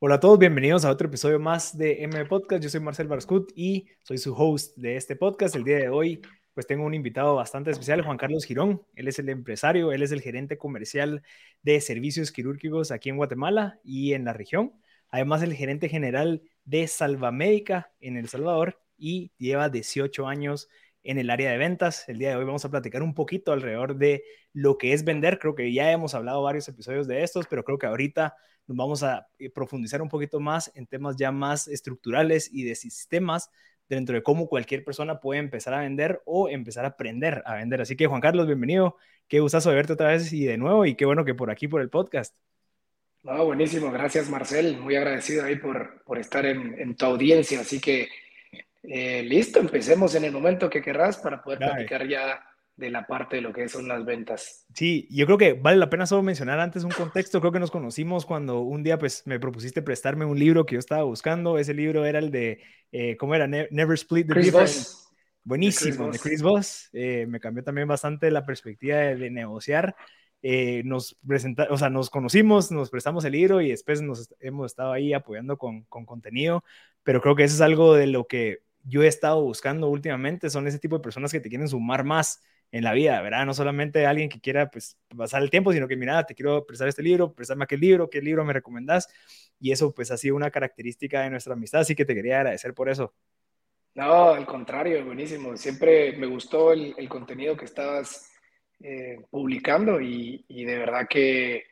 Hola a todos, bienvenidos a otro episodio más de M Podcast. Yo soy Marcel Barscut y soy su host de este podcast. El día de hoy, pues tengo un invitado bastante especial, Juan Carlos Girón. Él es el empresario, él es el gerente comercial de servicios quirúrgicos aquí en Guatemala y en la región. Además, el gerente general de Salvamédica en El Salvador y lleva 18 años en el área de ventas. El día de hoy vamos a platicar un poquito alrededor de lo que es vender. Creo que ya hemos hablado varios episodios de estos, pero creo que ahorita nos vamos a eh, profundizar un poquito más en temas ya más estructurales y de sistemas dentro de cómo cualquier persona puede empezar a vender o empezar a aprender a vender. Así que Juan Carlos, bienvenido. Qué gustazo de verte otra vez y de nuevo y qué bueno que por aquí, por el podcast. No, buenísimo. Gracias, Marcel. Muy agradecido ahí por, por estar en, en tu audiencia. Así que eh, listo, empecemos en el momento que querrás para poder platicar ya de la parte de lo que son las ventas. Sí, yo creo que vale la pena solo mencionar antes un contexto. Creo que nos conocimos cuando un día pues me propusiste prestarme un libro que yo estaba buscando. Ese libro era el de, eh, ¿cómo era? Never Split the Chris Voss. Buenísimo, de Chris Voss. Eh, me cambió también bastante la perspectiva de, negociar. nos presenta, o sea, nos conocimos, nos prestamos el libro y después nos hemos estado ahí apoyando con, con contenido, pero creo que eso es algo de lo que yo he estado buscando últimamente son ese tipo de personas que te quieren sumar más en la vida, ¿verdad? No solamente alguien que quiera pues pasar el tiempo, sino que mira, te quiero prestar este libro, prestarme aquel libro, qué libro me recomendás. Y eso pues ha sido una característica de nuestra amistad, así que te quería agradecer por eso. No, al contrario, buenísimo. Siempre me gustó el, contenido que estabas eh, publicando y, de verdad que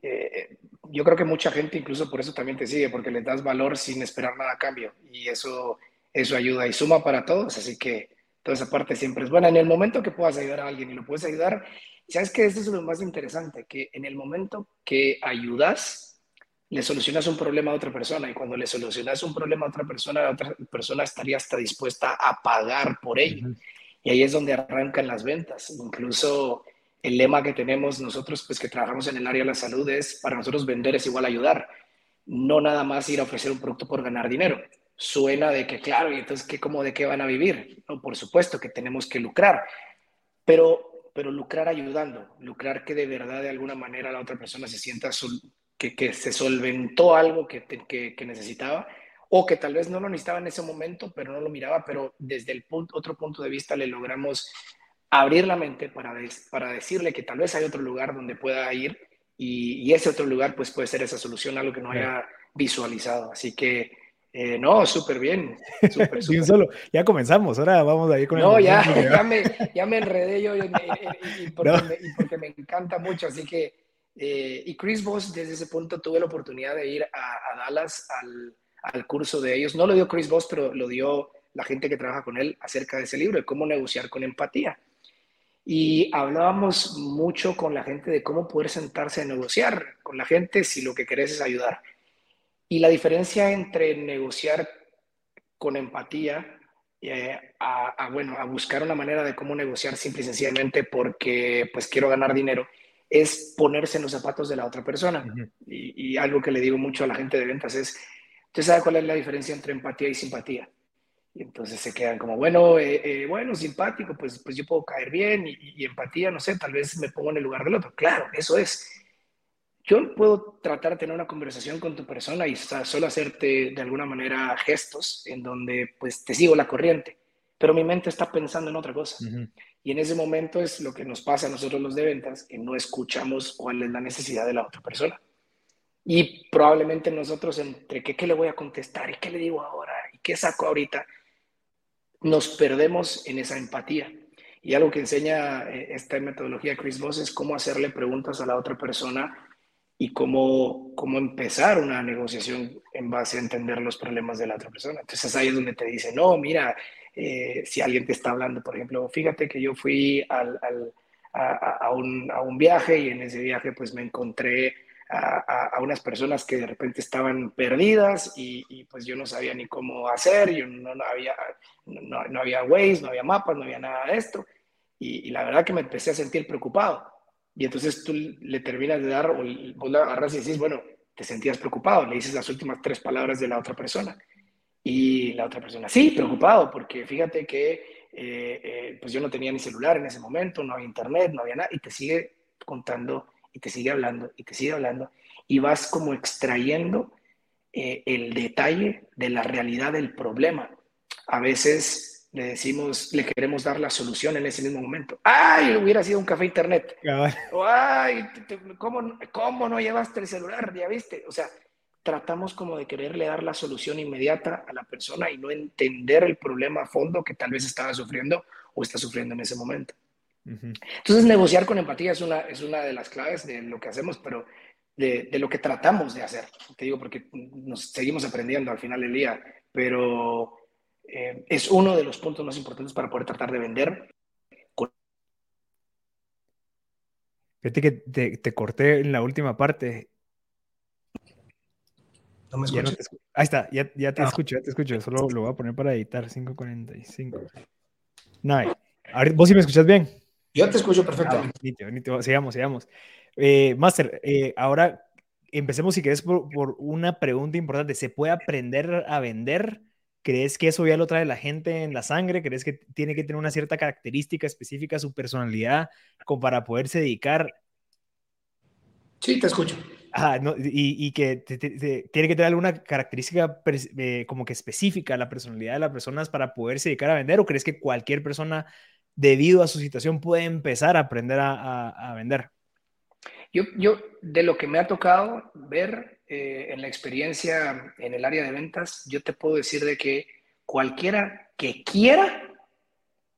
eh, yo creo que mucha gente incluso por eso también te sigue, porque le das valor sin esperar nada a cambio. Y eso eso ayuda y suma para todos, así que toda esa parte siempre es buena. En el momento que puedas ayudar a alguien y lo puedes ayudar, sabes que esto es lo más interesante, que en el momento que ayudas, le solucionas un problema a otra persona y cuando le solucionas un problema a otra persona, la otra persona estaría hasta dispuesta a pagar por ello. Y ahí es donde arrancan las ventas. Incluso el lema que tenemos nosotros, pues que trabajamos en el área de la salud, es para nosotros vender es igual a ayudar. No nada más ir a ofrecer un producto por ganar dinero suena de que, claro, y entonces, ¿qué, cómo, ¿de qué van a vivir? No, por supuesto que tenemos que lucrar, pero, pero lucrar ayudando, lucrar que de verdad, de alguna manera, la otra persona se sienta que, que se solventó algo que, que, que, necesitaba o que tal vez no lo necesitaba en ese momento, pero no lo miraba, pero desde el punto, otro punto de vista le logramos abrir la mente para, para decirle que tal vez hay otro lugar donde pueda ir y, y ese otro lugar pues puede ser esa solución, algo que no haya visualizado. Así que eh, no, súper bien. Super, solo. Ya comenzamos, ahora vamos a ir con no, el... ya, ya, me, ya me enredé yo y, porque, me, encanta mucho, así que... Eh, y Chris Voss, desde ese punto tuve la oportunidad de ir a, Dallas al, al, curso de ellos. No lo dio Chris Voss, pero lo dio la gente que trabaja con él acerca de ese libro, de cómo negociar con empatía. Y hablábamos mucho con la gente de cómo poder sentarse a negociar con la gente si lo que querés es ayudar. Y la diferencia entre negociar con empatía eh, a, bueno, a buscar una manera de cómo negociar simple y sencillamente porque pues quiero ganar dinero, es ponerse en los zapatos de la otra persona. y, algo que le digo mucho a la gente de ventas es, ¿usted sabe cuál es la diferencia entre empatía y simpatía? Y entonces se quedan como, bueno, eh, eh, bueno, simpático, pues, pues yo puedo caer bien y, y empatía, no sé, tal vez me pongo en el lugar del otro. Claro, eso es yo puedo tratar de tener una conversación con tu persona y solo hacerte de alguna manera gestos en donde pues te sigo la corriente, pero mi mente está pensando en otra cosa. Y en ese momento es lo que nos pasa a nosotros los de ventas, que no escuchamos cuál es la necesidad de la otra persona. Y probablemente nosotros entre qué, qué le voy a contestar y qué le digo ahora y qué saco ahorita, nos perdemos en esa empatía. Y algo que enseña eh, esta metodología Chris Voss es cómo hacerle preguntas a la otra persona y cómo, cómo empezar una negociación en base a entender los problemas de la otra persona. Entonces ahí es donde te dice, no, mira, eh, si alguien te está hablando, por ejemplo, fíjate que yo fui al, al, a, a, un, a, un, viaje y en ese viaje pues me encontré a, unas personas que de repente estaban perdidas y, pues yo no sabía ni cómo hacer, yo no, había, no, no, había Waze, no había mapas, no había nada de esto. Y, la verdad que me empecé a sentir preocupado. Y entonces tú le terminas de dar, o vos la agarras y decís, bueno, te sentías preocupado, le dices las últimas tres palabras de la otra persona. Y la otra persona, sí, preocupado, porque fíjate que eh, eh, pues yo no tenía ni celular en ese momento, no había internet, no había nada, y te sigue contando y te sigue hablando y te sigue hablando y vas como extrayendo eh, el detalle de la realidad del problema. A veces le decimos, le queremos dar la solución en ese mismo momento. ¡Ay! Hubiera sido un café internet. ¡Ay! ¿cómo, ¿Cómo no llevaste el celular? Ya viste. O sea, tratamos como de quererle dar la solución inmediata a la persona y no entender el problema a fondo que tal vez estaba sufriendo o está sufriendo en ese momento. Entonces, negociar con empatía es una, es una de las claves de lo que hacemos, pero de, de, lo que tratamos de hacer. Te digo, porque nos seguimos aprendiendo al final del día, pero eh, es uno de los puntos más importantes para poder tratar de vender. Fíjate que te, te corté en la última parte. No me escuchas. Ahí está, ya, ya te ah. escucho, ya te escucho. Solo lo voy a poner para editar 545. No, ¿Vos sí me escuchas bien? Yo te escucho perfectamente. Ah, sigamos, sigamos. Eh, Master, eh, ahora empecemos si querés por, una pregunta importante. ¿Se puede aprender a vender? ¿Crees que eso ya lo trae la gente en la sangre? ¿Crees que tiene que tener una cierta característica específica, su personalidad, como para poderse dedicar? Sí, te escucho. y, que tiene que tener alguna característica eh, como que específica a la personalidad de las personas para poderse dedicar a vender, o crees que cualquier persona debido a su situación, puede empezar a aprender a, vender? Yo, yo, de lo que me ha tocado ver eh, en la experiencia en el área de ventas, yo te puedo decir de que cualquiera que quiera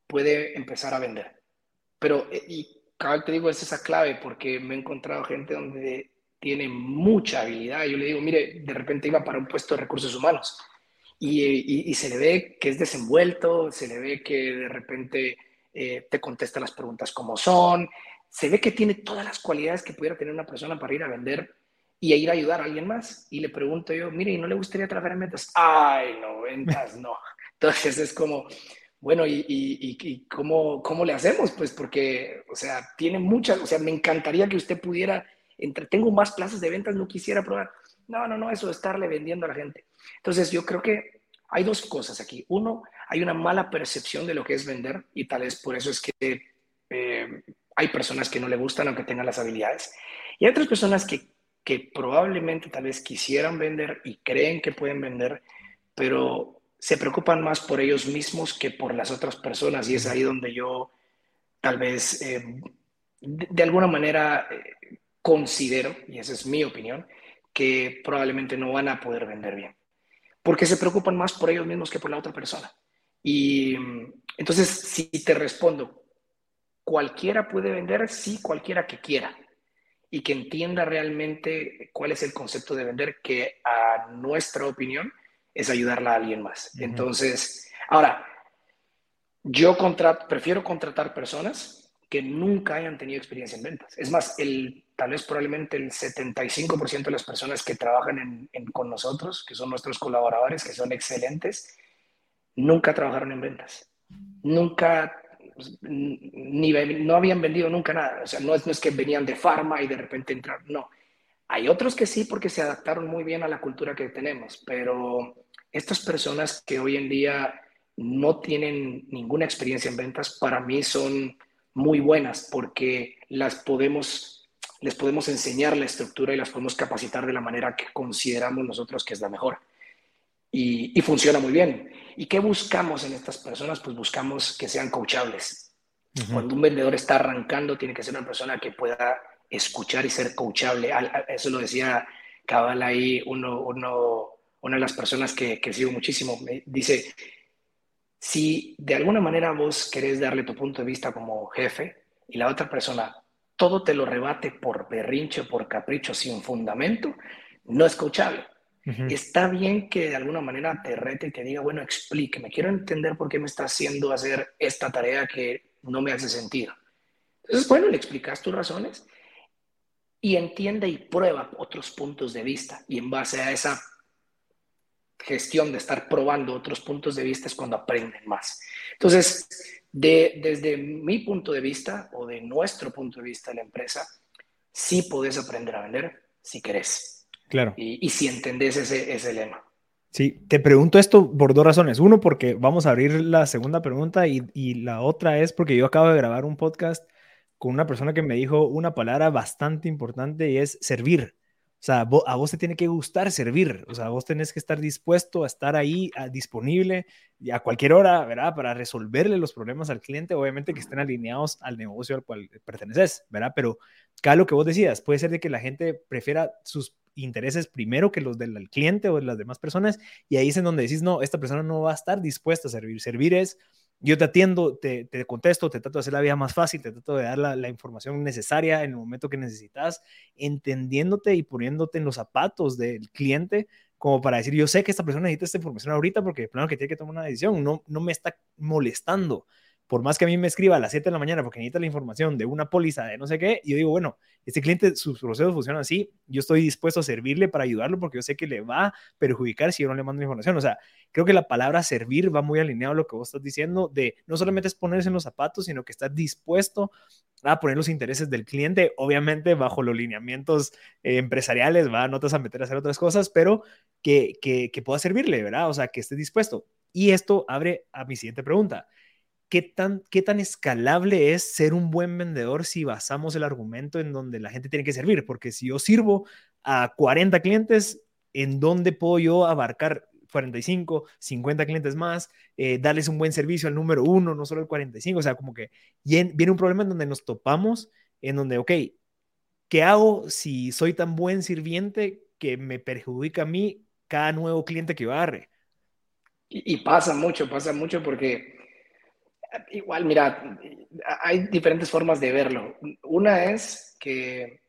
puede empezar a vender. Pero, eh, y cada te digo, es esa clave porque me he encontrado gente donde tiene mucha habilidad. Yo le digo, mire, de repente iba para un puesto de recursos humanos y, y se le ve que es desenvuelto, se le ve que de repente eh, te contesta las preguntas como son, se ve que tiene todas las cualidades que pudiera tener una persona para ir a vender y ir a ayudar a alguien más. Y le pregunto yo, mire, ¿y no le gustaría trabajar en ventas? Ay, no, ventas no. Entonces es como, bueno, ¿y, y, cómo, cómo, le hacemos? Pues porque, o sea, tiene muchas, o sea, me encantaría que usted pudiera, entre, tengo más plazas de ventas, no quisiera probar. No, no, no, eso de estarle vendiendo a la gente. Entonces yo creo que hay dos cosas aquí. Uno, hay una mala percepción de lo que es vender y tal vez por eso es que eh, hay personas que no le gustan aunque tengan las habilidades. Y hay otras personas que, que probablemente tal vez quisieran vender y creen que pueden vender, pero se preocupan más por ellos mismos que por las otras personas. Y es ahí donde yo tal vez eh, de, alguna manera eh, considero, y esa es mi opinión, que probablemente no van a poder vender bien. Porque se preocupan más por ellos mismos que por la otra persona. Y entonces, si te respondo, cualquiera puede vender, sí, cualquiera que quiera y que entienda realmente cuál es el concepto de vender, que a nuestra opinión es ayudarla a alguien más. Entonces, ahora, yo prefiero contratar personas que nunca hayan tenido experiencia en ventas. Es más, el tal vez probablemente el 75% de las personas que trabajan con nosotros, que son nuestros colaboradores, que son excelentes, nunca trabajaron en ventas. Nunca, ni, no habían vendido nunca nada. O sea, no es, no es que venían de farma y de repente entraron, no. Hay otros que sí porque se adaptaron muy bien a la cultura que tenemos, pero estas personas que hoy en día no tienen ninguna experiencia en ventas, para mí son muy buenas porque las podemos les podemos enseñar la estructura y las podemos capacitar de la manera que consideramos nosotros que es la mejor. Y, funciona muy bien. ¿Y qué buscamos en estas personas? Pues buscamos que sean coachables. Cuando un vendedor está arrancando, tiene que ser una persona que pueda escuchar y ser coachable. Eso lo decía Cabal ahí, uno, uno, una de las personas que, que sigo muchísimo. Me dice, si de alguna manera vos querés darle tu punto de vista como jefe y la otra persona todo te lo rebate por berrinche, por capricho, sin fundamento, no es coachable. Está bien que de alguna manera te rete y te diga, bueno, explíqueme, quiero entender por qué me está haciendo hacer esta tarea que no me hace sentido. Entonces, bueno, le explicas tus razones y entiende y prueba otros puntos de vista. Y en base a esa gestión de estar probando otros puntos de vista es cuando aprenden más. Entonces, de, desde mi punto de vista o de nuestro punto de vista de la empresa, sí podés aprender a vender si querés. Claro. Y, y si entendés ese, ese lema. Sí, te pregunto esto por dos razones. Uno, porque vamos a abrir la segunda pregunta y, y la otra es porque yo acabo de grabar un podcast con una persona que me dijo una palabra bastante importante y es servir. O sea, a vos te tiene que gustar servir, o sea, vos tenés que estar dispuesto a estar ahí, a, disponible a cualquier hora, ¿verdad? Para resolverle los problemas al cliente, obviamente que estén alineados al negocio al cual perteneces, ¿verdad? Pero cada lo que vos decías, puede ser de que la gente prefiera sus intereses primero que los del cliente o de las demás personas, y ahí es en donde decís, no, esta persona no va a estar dispuesta a servir. Servir es yo te atiendo, te, te, contesto, te trato de hacer la vida más fácil, te trato de dar la, la, información necesaria en el momento que necesitas, entendiéndote y poniéndote en los zapatos del cliente como para decir, yo sé que esta persona necesita esta información ahorita porque plano que tiene que tomar una decisión, no, no me está molestando por más que a mí me escriba a las 7 de la mañana porque necesita la información de una póliza de no sé qué, yo digo, bueno, este cliente, sus procesos funcionan así, yo estoy dispuesto a servirle para ayudarlo porque yo sé que le va a perjudicar si yo no le mando información. O sea, creo que la palabra servir va muy alineado a lo que vos estás diciendo, de no solamente es ponerse en los zapatos, sino que estar dispuesto a poner los intereses del cliente, obviamente bajo los lineamientos eh, empresariales, va, no te vas a meter a hacer otras cosas, pero que, que, que pueda servirle, ¿verdad? O sea, que esté dispuesto. Y esto abre a mi siguiente pregunta ¿qué tan, ¿qué tan escalable es ser un buen vendedor si basamos el argumento en donde la gente tiene que servir? Porque si yo sirvo a 40 clientes, ¿en dónde puedo yo abarcar 45, 50 clientes más, eh, darles un buen servicio al número uno, no solo al 45? O sea, como que viene un problema en donde nos topamos, en donde, ok, ¿qué hago si soy tan buen sirviente que me perjudica a mí cada nuevo cliente que yo agarre? Y, y pasa mucho, pasa mucho porque Igual, mira, hay diferentes formas de verlo. Una es que,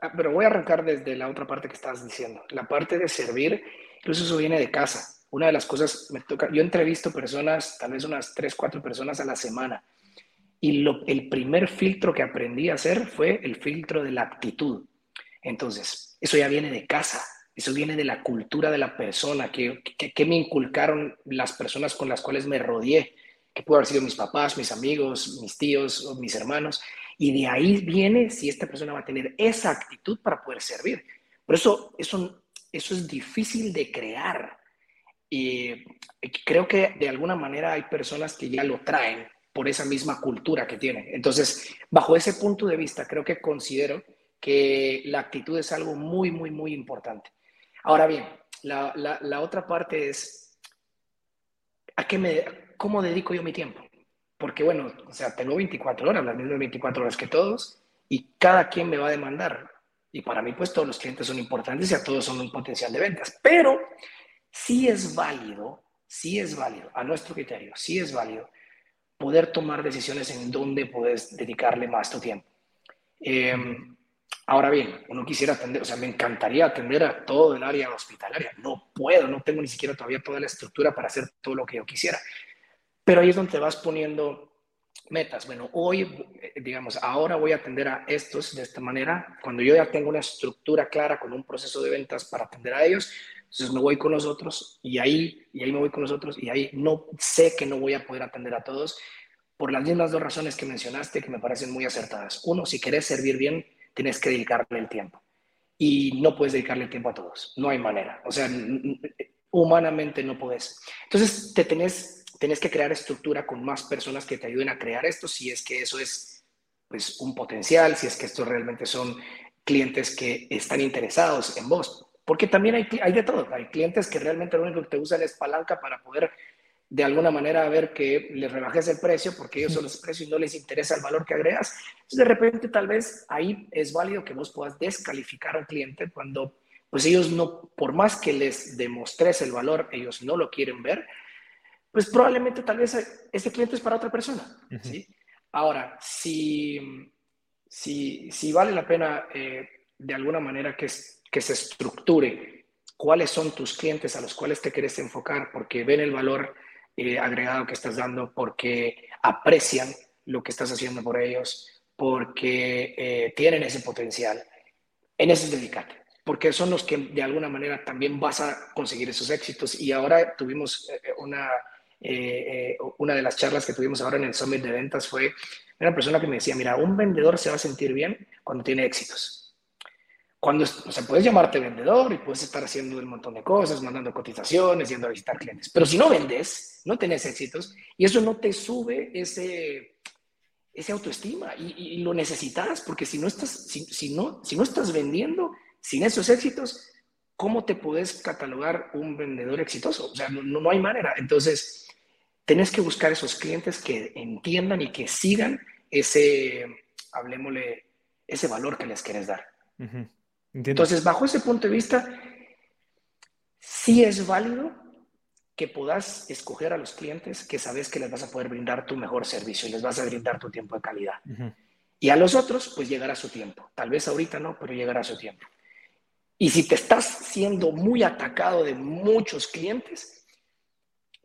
ah, pero voy a arrancar desde la otra parte que estabas diciendo, la parte de servir, incluso eso viene de casa. Una de las cosas, me toca, yo entrevisto personas, tal vez unas tres, cuatro personas a la semana, y lo, el primer filtro que aprendí a hacer fue el filtro de la actitud. Entonces, eso ya viene de casa, eso viene de la cultura de la persona, que, que, que me inculcaron las personas con las cuales me rodeé que pudo haber sido mis papás, mis amigos, mis tíos mis hermanos. Y de ahí viene si esta persona va a tener esa actitud para poder servir. Por eso, eso, eso es difícil de crear. Y creo que de alguna manera hay personas que ya lo traen por esa misma cultura que tienen. Entonces, bajo ese punto de vista, creo que considero que la actitud es algo muy, muy, muy importante. Ahora bien, la, la otra parte es, ¿a qué me, ¿cómo dedico yo mi tiempo? Porque bueno, o sea, tengo 24 horas, las mismas 24 horas que todos, y cada quien me va a demandar. Y para mí, pues todos los clientes son importantes y a todos son un potencial de ventas. Pero sí es válido, sí es válido, a nuestro criterio, sí es válido poder tomar decisiones en dónde puedes dedicarle más tu tiempo. Em, ahora bien, uno quisiera atender, o sea, me encantaría atender a todo el área hospitalaria. No puedo, no tengo ni siquiera todavía toda la estructura para hacer todo lo que yo quisiera. Pero ahí es donde vas poniendo metas. Bueno, hoy, eh, digamos, ahora voy a atender a estos de esta manera. Cuando yo ya tengo una estructura clara con un proceso de ventas para atender a ellos, entonces me voy con los otros y ahí, y ahí me voy con los otros y ahí no sé que no voy a poder atender a todos por las mismas dos razones que mencionaste que me parecen muy acertadas. Uno, si querés servir bien, tienes que dedicarle el tiempo. Y no puedes dedicarle el tiempo a todos. No hay manera. O sea, humanamente no puedes. Entonces, te tenés tenés que crear estructura con más personas que te ayuden a crear esto, si es que eso es pues, un potencial, si es que estos realmente son clientes que están interesados en vos. Porque también hay, hay de todo. Hay clientes que realmente lo único que te usan es palanca para poder de alguna manera ver que les rebajes el precio porque ellos son los precios y no les interesa el valor que agregas. Entonces, de repente, tal vez ahí es válido que vos puedas descalificar a un cliente cuando, pues ellos no, por más que les demostres el valor, ellos no lo quieren ver pues probablemente tal vez ese cliente es para otra persona. ¿sí? Ahora, si, si, si, vale la pena eh, de alguna manera que, que se estructure cuáles son tus clientes a los cuales te quieres enfocar porque ven el valor eh, agregado que estás dando, porque aprecian lo que estás haciendo por ellos, porque eh, tienen ese potencial. En eso es porque son los que de alguna manera también vas a conseguir esos éxitos. Y ahora tuvimos eh, una, una de las charlas que tuvimos ahora en el Summit de Ventas fue una persona que me decía, mira, un vendedor se va a sentir bien cuando tiene éxitos cuando, o sea, puedes llamarte vendedor y puedes estar haciendo un montón de cosas, mandando cotizaciones, yendo a visitar clientes, pero si no vendes, no tenés éxitos y eso no te sube ese, ese autoestima y, lo necesitas porque si no, estás, si, no, si no estás vendiendo sin esos éxitos, ¿cómo te puedes catalogar un vendedor exitoso? O sea, no, no hay manera. Entonces, tenés que buscar esos clientes que entiendan y que sigan ese, hablemosle, ese valor que les quieres dar. Entonces, bajo ese punto de vista, sí es válido que puedas escoger a los clientes que sabes que les vas a poder brindar tu mejor servicio y les vas a brindar tu tiempo de calidad. Y a los otros, pues llegará su tiempo. Tal vez ahorita no, pero llegará su tiempo. Y si te estás siendo muy atacado de muchos clientes,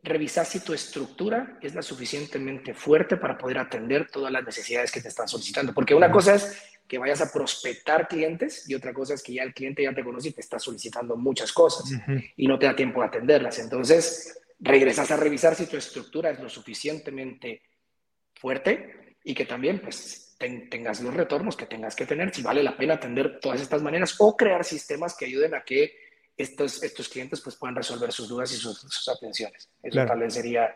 revisar si tu estructura es la suficientemente fuerte para poder atender todas las necesidades que te están solicitando. Porque una cosa es que vayas a prospectar clientes y otra cosa es que ya el cliente ya te conoce y te está solicitando muchas cosas y no te da tiempo de atenderlas. Entonces, regresas a revisar si tu estructura es lo suficientemente fuerte y que también pues tengas los retornos que tengas que tener, si vale la pena atender todas estas maneras o crear sistemas que ayuden a que estos, estos clientes pues puedan resolver sus dudas y sus, atenciones. Eso tal vez sería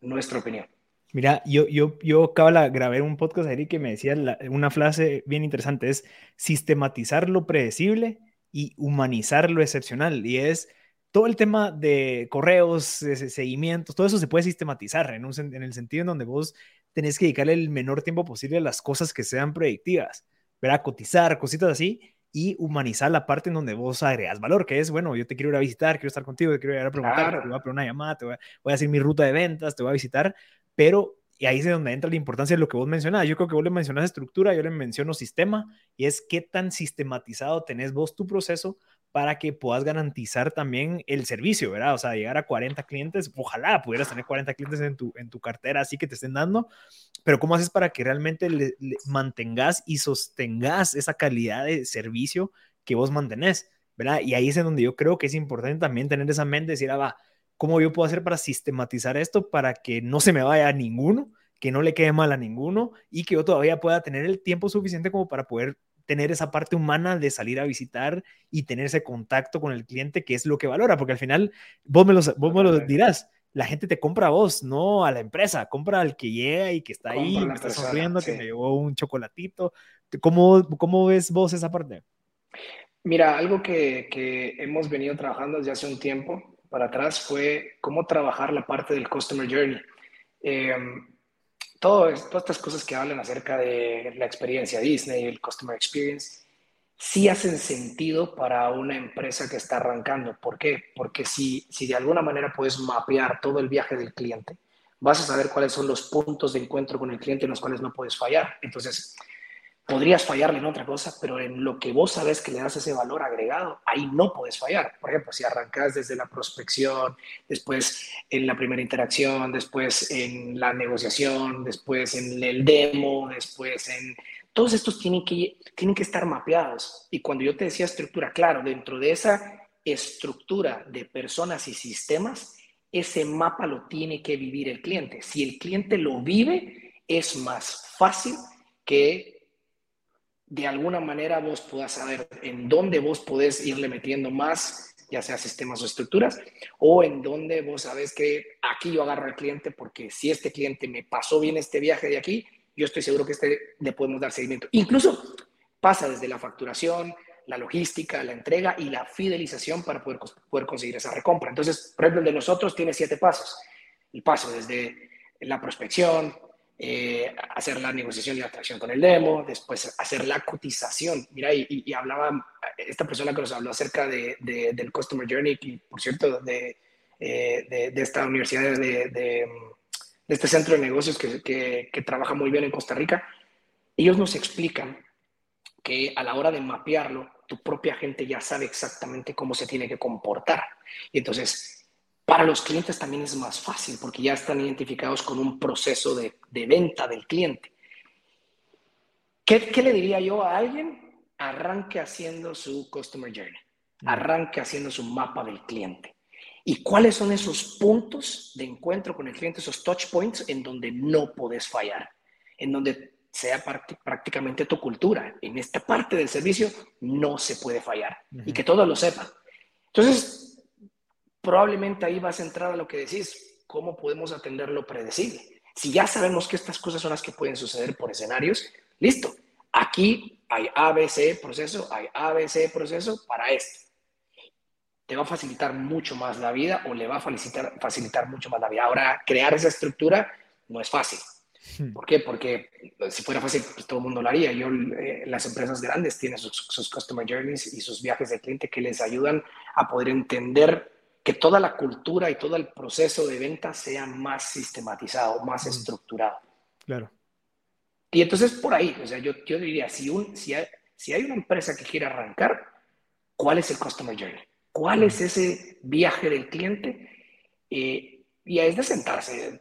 nuestra opinión. Mira, yo, yo, yo acabo de grabar un podcast ahí que me decía una frase bien interesante, es sistematizar lo predecible y humanizar lo excepcional. Y es todo el tema de correos, seguimientos, todo eso se puede sistematizar en, en el sentido en donde vos tenés que dedicarle el menor tiempo posible a las cosas que sean predictivas, ¿verdad? Cotizar, cositas así, y humanizar la parte en donde vos agregas valor, que es, bueno, yo te quiero ir a visitar, quiero estar contigo, te quiero ir a preguntar, te voy a poner una llamada, te voy a, voy a hacer mi ruta de ventas, te voy a visitar, pero y ahí es donde entra la importancia de lo que vos mencionás. Yo creo que vos le mencionas estructura, yo le menciono sistema, y es qué tan sistematizado tenés vos tu proceso para que puedas garantizar también el servicio, ¿verdad? O sea, llegar a 40 clientes, ojalá pudieras tener 40 clientes en tu, en tu cartera así que te estén dando, pero ¿cómo haces para que realmente mantengas y sostengas esa calidad de servicio que vos mantenés, ¿verdad? Y ahí es en donde yo creo que es importante también tener esa mente, decir, ah, va, ¿Cómo yo puedo hacer para sistematizar esto para que no se me vaya a ninguno, que no le quede mal a ninguno y que yo todavía pueda tener el tiempo suficiente como para poder tener esa parte humana de salir a visitar y tener ese contacto con el cliente, que es lo que valora, porque al final vos me, vos me lo dirás, la gente te compra a vos, no a la empresa, compra al que llega y que está ahí, que está sonriendo, que me llevó un chocolatito. ¿Cómo, ¿Cómo ves vos esa parte? Mira, algo que, que hemos venido trabajando desde hace un tiempo para atrás fue cómo trabajar la parte del Customer Journey. Eh, todas estas cosas que hablan acerca de la experiencia Disney, el Customer Experience, sí hacen sentido para una empresa que está arrancando. ¿Por qué? Porque si, si de alguna manera puedes mapear todo el viaje del cliente, vas a saber cuáles son los puntos de encuentro con el cliente en los cuales no puedes fallar. Entonces, podrías fallarle en otra cosa, pero en lo que vos sabes que le das ese valor agregado, ahí no puedes fallar. Por ejemplo, si arrancas desde la prospección, después en la primera interacción, después en la negociación, después en el demo, después en... Todos estos tienen que, tienen que estar mapeados. Y cuando yo te decía estructura, claro, dentro de esa estructura de personas y sistemas, ese mapa lo tiene que vivir el cliente. Si el cliente lo vive, es más fácil que de alguna manera vos puedas saber en dónde vos podés irle metiendo más, ya sea sistemas o estructuras, o en dónde vos sabes que aquí yo agarro al cliente porque si este cliente me pasó bien este viaje de aquí, yo estoy seguro que este le podemos dar seguimiento. Incluso pasa desde la facturación, la logística, la entrega y la fidelización para poder, poder conseguir esa recompra. Entonces, por ejemplo, el de nosotros tiene siete pasos. El paso desde la prospección, eh, hacer la negociación y la atracción con el demo, después hacer la cotización. Mira, y, hablaba esta persona que nos habló acerca de, del Customer Journey, y por cierto, de, eh, de esta universidad, de, este centro de negocios que, que, que trabaja muy bien en Costa Rica, ellos nos explican que a la hora de mapearlo, tu propia gente ya sabe exactamente cómo se tiene que comportar. Y entonces, para los clientes también es más fácil porque ya están identificados con un proceso de, venta del cliente. ¿Qué, le diría yo a alguien? Arranque haciendo su Customer Journey, mm. arranque haciendo su mapa del cliente. ¿Y cuáles son esos puntos de encuentro con el cliente, esos touch points en donde no puedes fallar? En donde sea prácticamente tu cultura. En esta parte del servicio no se puede fallar y que todos lo sepan. Entonces, probablemente ahí vas a entrar a lo que decís, ¿cómo podemos atender lo predecible? Si ya sabemos que estas cosas son las que pueden suceder por escenarios, listo. Aquí hay ABC proceso, hay ABC proceso para esto. Te va a facilitar mucho más la vida o le va a facilitar, facilitar mucho más la vida. Ahora, crear esa estructura no es fácil. Hmm. ¿Por qué? Porque pues, si fuera fácil, pues todo el mundo lo haría. Yo, eh, las empresas grandes tienen sus, sus, customer journeys y sus viajes de cliente que les ayudan a poder entender que toda la cultura y todo el proceso de venta sea más sistematizado, más estructurado. Claro. Y entonces por ahí, o sea, yo, yo diría, si, un, si, hay, si hay una empresa que quiere arrancar, ¿cuál es el customer journey? ¿Cuál es ese viaje del cliente? Eh, y es de sentarse,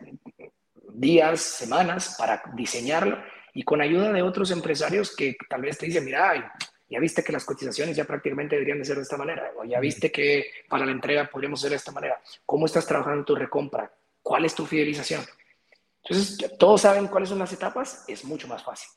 días, semanas para diseñarlo y con ayuda de otros empresarios que tal vez te dicen, mira, ya viste que las cotizaciones ya prácticamente deberían de ser de esta manera, o ya viste que para la entrega podríamos ser de esta manera. ¿Cómo estás trabajando en tu recompra? ¿Cuál es tu fidelización? Entonces, todos saben cuáles son las etapas, es mucho más fácil.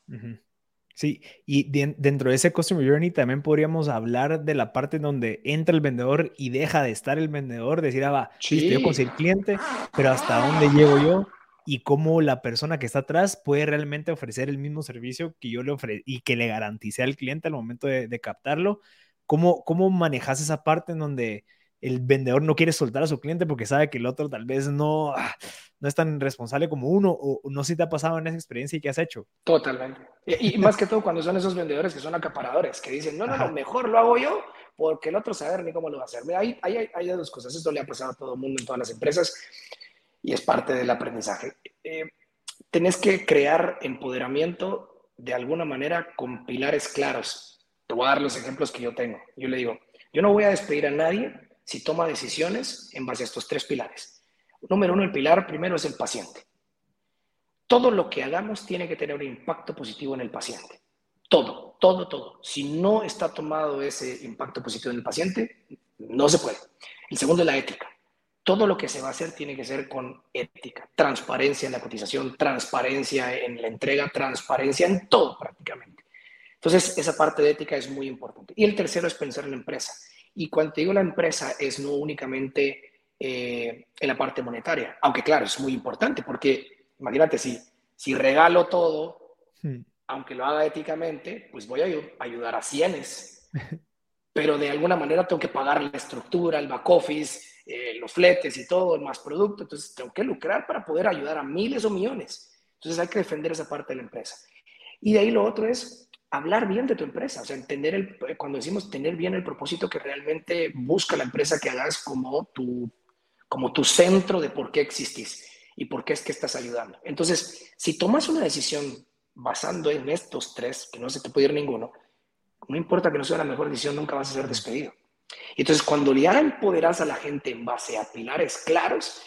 Sí, y dentro de ese Customer Journey también podríamos hablar de la parte donde entra el vendedor y deja de estar el vendedor, decir, ah, va, sí. yo conseguir cliente, pero ¿hasta dónde llego yo? Y cómo la persona que está atrás puede realmente ofrecer el mismo servicio que yo le ofrecí y que le garantice al cliente al momento de, captarlo. ¿Cómo, ¿Cómo manejas esa parte en donde el vendedor no quiere soltar a su cliente porque sabe que el otro tal vez no, ah, no es tan responsable como uno o no sé si te ha pasado en esa experiencia y qué has hecho? Totalmente. Y, más que todo cuando son esos vendedores que son acaparadores, que dicen, no, no, no, mejor lo hago yo porque el otro sabe ni cómo lo va a hacer. Hay, hay, hay dos cosas. Esto le ha pasado a todo el mundo en todas las empresas y es parte del aprendizaje. Eh, tenés que crear empoderamiento de alguna manera con pilares claros. Te voy a dar los ejemplos que yo tengo. Yo le digo, yo no voy a despedir a nadie si toma decisiones en base a estos tres pilares. Número uno, el pilar primero es el paciente. Todo lo que hagamos tiene que tener un impacto positivo en el paciente. Todo, todo, todo. Si no está tomado ese impacto positivo en el paciente, no se puede. El segundo es la ética todo lo que se va a hacer tiene que ser con ética, transparencia en la cotización, transparencia en la entrega, transparencia en todo prácticamente. Entonces, esa parte de ética es muy importante. Y el tercero es pensar en la empresa. Y cuando digo la empresa es no únicamente eh, en la parte monetaria, aunque claro, es muy importante porque imagínate, si, si regalo todo, hmm. aunque lo haga éticamente, pues voy a ayudar a cienes, pero de alguna manera tengo que pagar la estructura, el back office, eh, los fletes y todo, más producto, entonces tengo que lucrar para poder ayudar a miles o millones. Entonces hay que defender esa parte de la empresa. Y de ahí lo otro es hablar bien de tu empresa, o sea, entender el, cuando decimos tener bien el propósito que realmente busca la empresa que hagas como tu, como tu centro de por qué existís y por qué es que estás ayudando. Entonces, si tomas una decisión basando en estos tres, que no se te puede ir ninguno, no importa que no sea la mejor decisión, nunca vas a ser despedido. Entonces, cuando ya empoderas a la gente en base a pilares claros,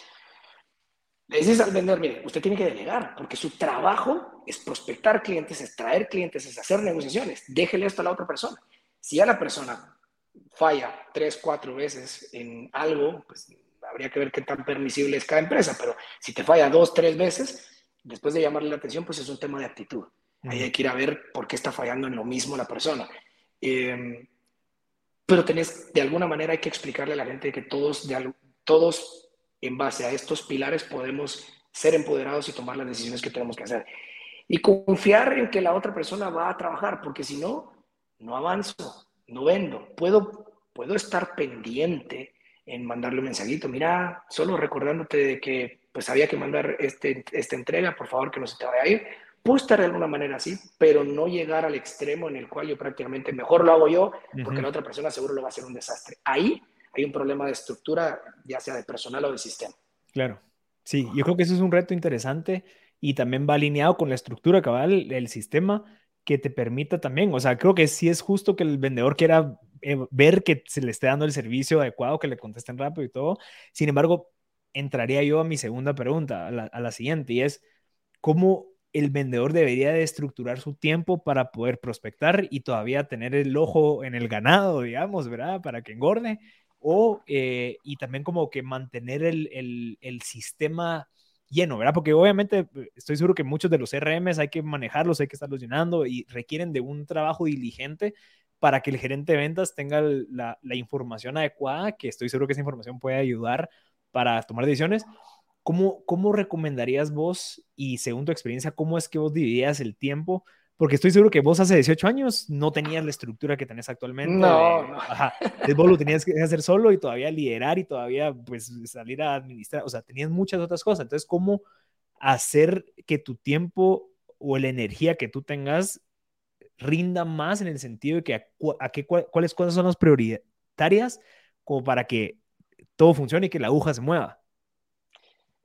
le dices al vendedor, mire, usted tiene que delegar, porque su trabajo es prospectar clientes, es traer clientes, es hacer negociaciones. Déjele esto a la otra persona. Si ya la persona falla tres, cuatro veces en algo, pues habría que ver qué tan permisible es cada empresa, pero si te falla dos, tres veces, después de llamarle la atención, pues es un tema de actitud. Ahí hay que ir a ver por qué está fallando en lo mismo la persona. Eh, pero tenés, de alguna manera hay que explicarle a la gente que todos, de, todos en base a estos pilares podemos ser empoderados y tomar las decisiones que tenemos que hacer. Y confiar en que la otra persona va a trabajar, porque si no, no avanzo, no vendo. Puedo, puedo estar pendiente en mandarle un mensajito, mira, solo recordándote de que pues había que mandar este, esta entrega, por favor que no se te vaya a ir, Puedo estar de alguna manera así, pero no llegar al extremo en el cual yo prácticamente mejor lo hago yo, porque la otra persona seguro lo va a hacer un desastre. Ahí hay un problema de estructura, ya sea de personal o de sistema. Claro, sí, yo creo que eso es un reto interesante y también va alineado con la estructura cabal del sistema que te permita también, o sea, creo que sí es justo que el vendedor quiera eh, ver que se le esté dando el servicio adecuado, que le contesten rápido y todo. Sin embargo, entraría yo a mi segunda pregunta, a la, a la siguiente, y es, ¿cómo el vendedor debería de estructurar su tiempo para poder prospectar y todavía tener el ojo en el ganado, digamos, ¿verdad? Para que engorde. O, eh, y también como que mantener el, el, el, sistema lleno, ¿verdad? Porque obviamente eh, estoy seguro que muchos de los CRMs hay que manejarlos, hay que estarlos llenando y requieren de un trabajo diligente para que el gerente de ventas tenga la, la información adecuada, que estoy seguro que esa información puede ayudar para tomar decisiones ¿Cómo, ¿Cómo recomendarías vos y según tu experiencia, cómo es que vos dividías el tiempo? Porque estoy seguro que vos hace 18 años no tenías la estructura que tenés actualmente. No, no. Ajá. Vos lo tenías que hacer solo y todavía liderar y todavía pues salir a administrar. O sea, tenías muchas otras cosas. Entonces, ¿cómo hacer que tu tiempo o la energía que tú tengas rinda más en el sentido de que a, qué, cuáles cosas son las prioritarias como para que todo funcione y que la aguja se mueva?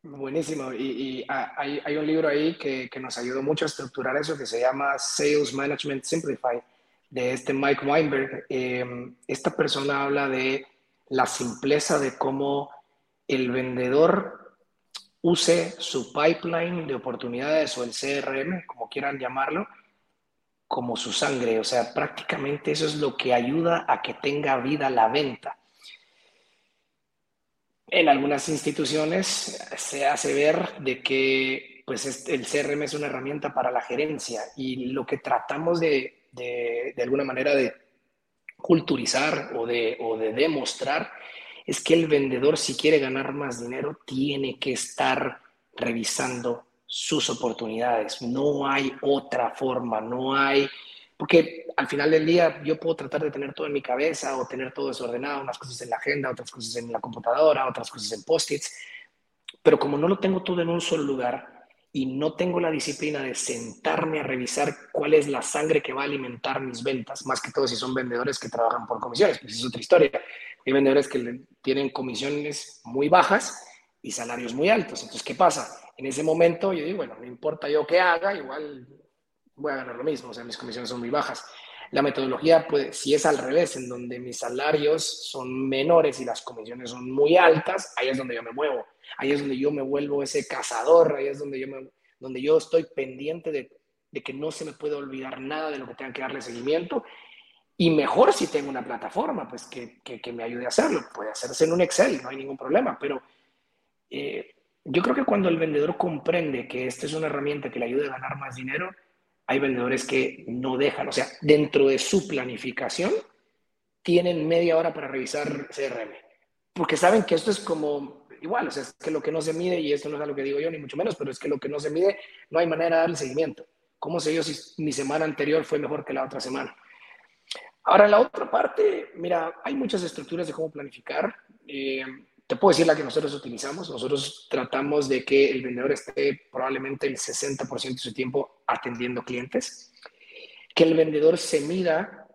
Buenísimo. Y, hay, un libro ahí que, nos ayudó mucho a estructurar eso que se llama Sales Management Simplified de este Mike Weinberg. Em, esta persona habla de la simpleza de cómo el vendedor use su pipeline de oportunidades o el CRM, como quieran llamarlo, como su sangre. O sea, prácticamente eso es lo que ayuda a que tenga vida la venta en algunas instituciones se hace ver de que pues, el CRM es una herramienta para la gerencia y lo que tratamos de, de, alguna manera de culturizar o de, o de demostrar es que el vendedor si quiere ganar más dinero tiene que estar revisando sus oportunidades. No hay otra forma, no hay porque al final del día yo puedo tratar de tener todo en mi cabeza o tener todo desordenado, unas cosas en la agenda, otras cosas en la computadora, otras cosas en post-its, pero como no lo tengo todo en un solo lugar y no tengo la disciplina de sentarme a revisar cuál es la sangre que va a alimentar mis ventas, más que todo si son vendedores que trabajan por comisiones, pues es otra historia. Hay vendedores que tienen comisiones muy bajas y salarios muy altos. Entonces, ¿qué pasa? En ese momento yo digo, bueno, no importa yo qué haga, igual voy a ganar lo mismo, o sea, mis comisiones son muy bajas. La metodología, pues, si es al revés, en donde mis salarios son menores y las comisiones son muy altas, ahí es donde yo me muevo, ahí es donde yo me vuelvo ese cazador, ahí es donde yo, me, donde yo estoy pendiente de, de que no se me puede olvidar nada de lo que tenga que darle seguimiento. Y mejor si tengo una plataforma, pues que, que, que me ayude a hacerlo. Puede hacerse en un Excel, no hay ningún problema, pero eh, yo creo que cuando el vendedor comprende que esta es una herramienta que le ayuda a ganar más dinero, hay vendedores que no dejan, o sea, dentro de su planificación tienen media hora para revisar CRM, porque saben que esto es como igual, o sea, es que lo que no se mide, y esto no es lo que digo yo, ni mucho menos, pero es que lo que no se mide, no hay manera de darle seguimiento. ¿Cómo sé yo si mi semana anterior fue mejor que la otra semana? Ahora, la otra parte, mira, hay muchas estructuras de cómo planificar. Eh, te puedo decir la que nosotros utilizamos. Nosotros tratamos de que el vendedor esté probablemente el 60% de su tiempo atendiendo clientes, que el vendedor se mida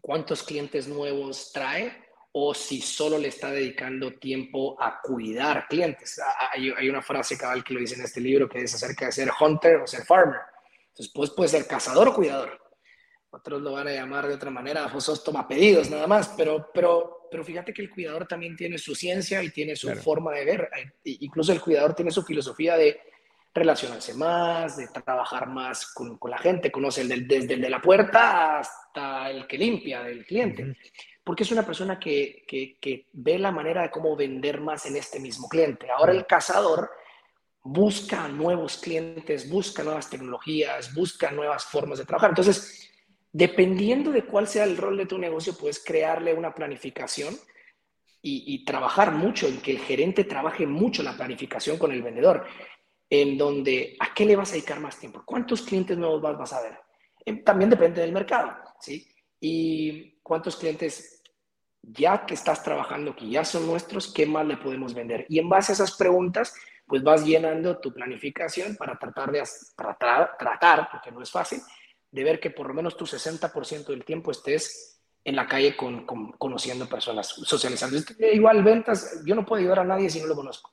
cuántos clientes nuevos trae o si solo le está dedicando tiempo a cuidar clientes. Hay, hay una frase cabal que lo dice en este libro que es acerca de ser hunter o ser farmer. Entonces, pues puede ser cazador o cuidador. Otros lo van a llamar de otra manera, vos sos toma pedidos nada más, pero, pero pero fíjate que el cuidador también tiene su ciencia y tiene su forma de ver. Incluso el cuidador tiene su filosofía de relacionarse más, de trabajar más con, con la gente, conoce el desde el de la puerta hasta el que limpia del cliente, porque es una persona que, que, que, ve la manera de cómo vender más en este mismo cliente. Ahora el cazador busca nuevos clientes, busca nuevas tecnologías, busca nuevas formas de trabajar. Entonces, Dependiendo de cuál sea el rol de tu negocio, puedes crearle una planificación y, trabajar mucho en que el gerente trabaje mucho la planificación con el vendedor, en donde a qué le vas a dedicar más tiempo, cuántos clientes nuevos vas, a ver. Eh, también depende del mercado, ¿sí? Y cuántos clientes ya que estás trabajando, que ya son nuestros, ¿qué más le podemos vender? Y en base a esas preguntas, pues vas llenando tu planificación para tratar de tratar porque no es fácil, de ver que por lo menos tu 60% del tiempo estés en la calle con, conociendo personas, socializando. Igual ventas, yo no puedo ayudar a nadie si no lo conozco.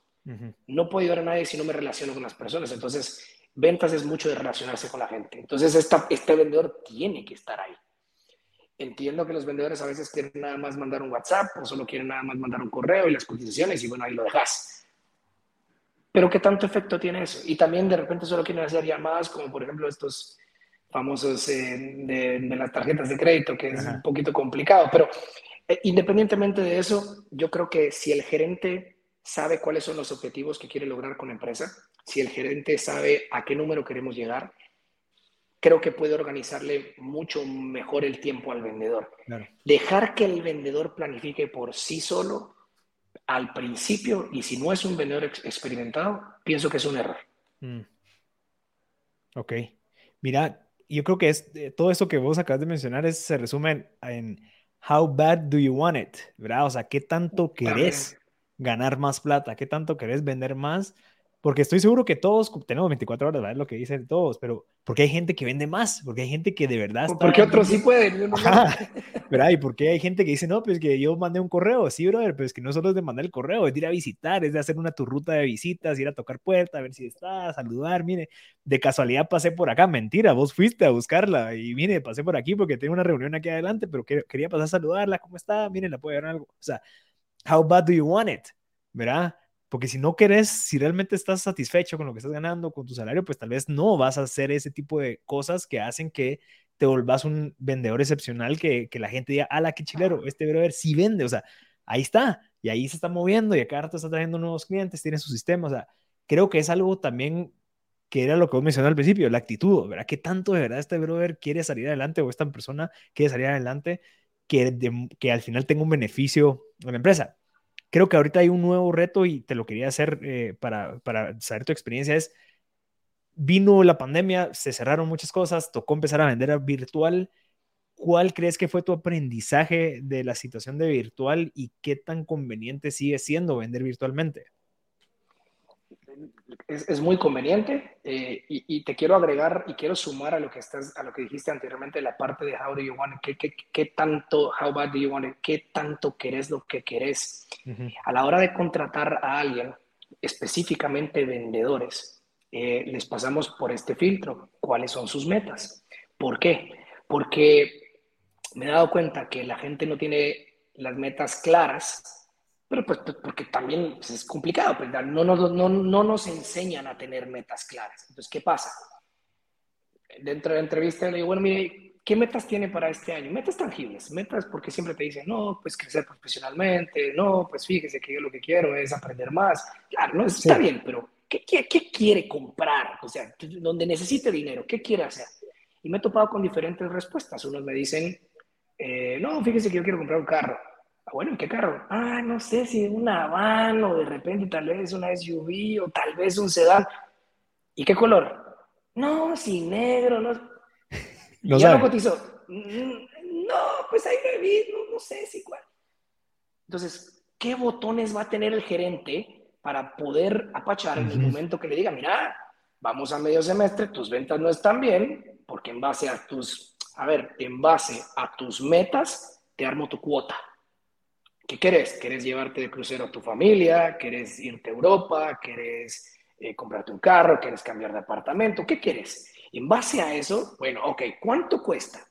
No puedo ayudar a nadie si no me relaciono con las personas. Entonces, ventas es mucho de relacionarse con la gente. Entonces, esta, este vendedor tiene que estar ahí. Entiendo que los vendedores a veces quieren nada más mandar un WhatsApp o solo quieren nada más mandar un correo y las cotizaciones y bueno, ahí lo dejas. Pero ¿qué tanto efecto tiene eso? Y también de repente solo quieren hacer llamadas como por ejemplo estos famosos eh, de, las tarjetas de crédito, que es un poquito complicado. Pero eh, independientemente de eso, yo creo que si el gerente sabe cuáles son los objetivos que quiere lograr con la empresa, si el gerente sabe a qué número queremos llegar, creo que puede organizarle mucho mejor el tiempo al vendedor. Dejar que el vendedor planifique por sí solo al principio, y si no es un vendedor experimentado, pienso que es un error. Mm. Ok. Mira, yo creo que es, eh, todo eso que vos acabas de mencionar es, se resume en, how bad do you want it, ¿verdad? O sea, ¿qué tanto querés ganar más plata? ¿Qué tanto querés vender más? Porque estoy seguro que todos tenemos 24 horas, ¿verdad? Lo que dicen todos, pero porque hay gente que vende más, porque hay gente que de verdad está... Porque otros sí pueden. ¿Verdad? Y porque hay gente que dice, no, pues que yo mandé un correo, sí, brother, pero es que no solo es de mandar el correo, es de ir a visitar, es de hacer una tu ruta de visitas, ir a tocar puerta, a ver si está, saludar, mire, de casualidad pasé por acá, mentira, vos fuiste a buscarla y mire, pasé por aquí porque tengo una reunión aquí adelante, pero quería pasar a saludarla, ¿cómo está? Mire, la puede dar algo. O sea, how bad do you want it? ¿Verdad? Porque si no querés, si realmente estás satisfecho con lo que estás ganando, con tu salario, pues tal vez no vas a hacer ese tipo de cosas que hacen que te volvás un vendedor excepcional, que, que la gente diga, ala, qué chilero, este brother sí vende, o sea, ahí está, y ahí se está moviendo, y acá rato está trayendo nuevos clientes, tiene su sistema, o sea, creo que es algo también que era lo que vos mencionaste al principio, la actitud, ¿verdad? ¿Qué tanto de verdad este brother quiere salir adelante o esta persona quiere salir adelante que, que al final tenga un beneficio en la empresa? Creo que ahorita hay un nuevo reto y te lo quería hacer eh, para, para saber tu experiencia. Es, vino la pandemia, se cerraron muchas cosas, tocó empezar a vender a virtual. ¿Cuál crees que fue tu aprendizaje de la situación de virtual y qué tan conveniente sigue siendo vender virtualmente? Es, muy conveniente eh, y, te quiero agregar y quiero sumar a lo que estás a lo que dijiste anteriormente la parte de how do you want it, qué, qué, tanto how bad do you want it, qué tanto querés lo que querés. A la hora de contratar a alguien específicamente vendedores eh, les pasamos por este filtro cuáles son sus metas. ¿por qué? porque me he dado cuenta que la gente no tiene las metas claras pero pues, pues porque también pues, es complicado, pues no, no, no, no nos enseñan a tener metas claras. Entonces, ¿qué pasa? Dentro de la entrevista le digo, bueno, mire, ¿qué metas tiene para este año? Metas tangibles, metas porque siempre te dicen, no, pues crecer profesionalmente, no, pues fíjese que yo lo que quiero es aprender más. Claro, no, está bien, pero ¿qué, ¿qué, qué, quiere comprar? O sea, donde necesite dinero, ¿qué quiere hacer? Y me he topado con diferentes respuestas. Unos me dicen, eh, no, fíjese que yo quiero comprar un carro. Ah, bueno, ¿qué carro? Ah, no sé si una van o de repente tal vez una SUV o tal vez un sedán. ¿Y qué color? No, si negro, no. no ya lo cotizó. Mm, no, pues ahí no, no sé si cuál. Entonces, ¿qué botones va a tener el gerente para poder apachar en el momento que le diga, mira, vamos a medio semestre, tus ventas no están bien, porque en base a tus, a ver, en base a tus metas, te armo tu cuota. ¿Qué querés? ¿Querés llevarte de crucero a tu familia? ¿Querés irte a Europa? ¿Querés eh, comprarte un carro? ¿Querés cambiar de apartamento? ¿Qué quieres? En base a eso, bueno, ok, ¿cuánto cuesta?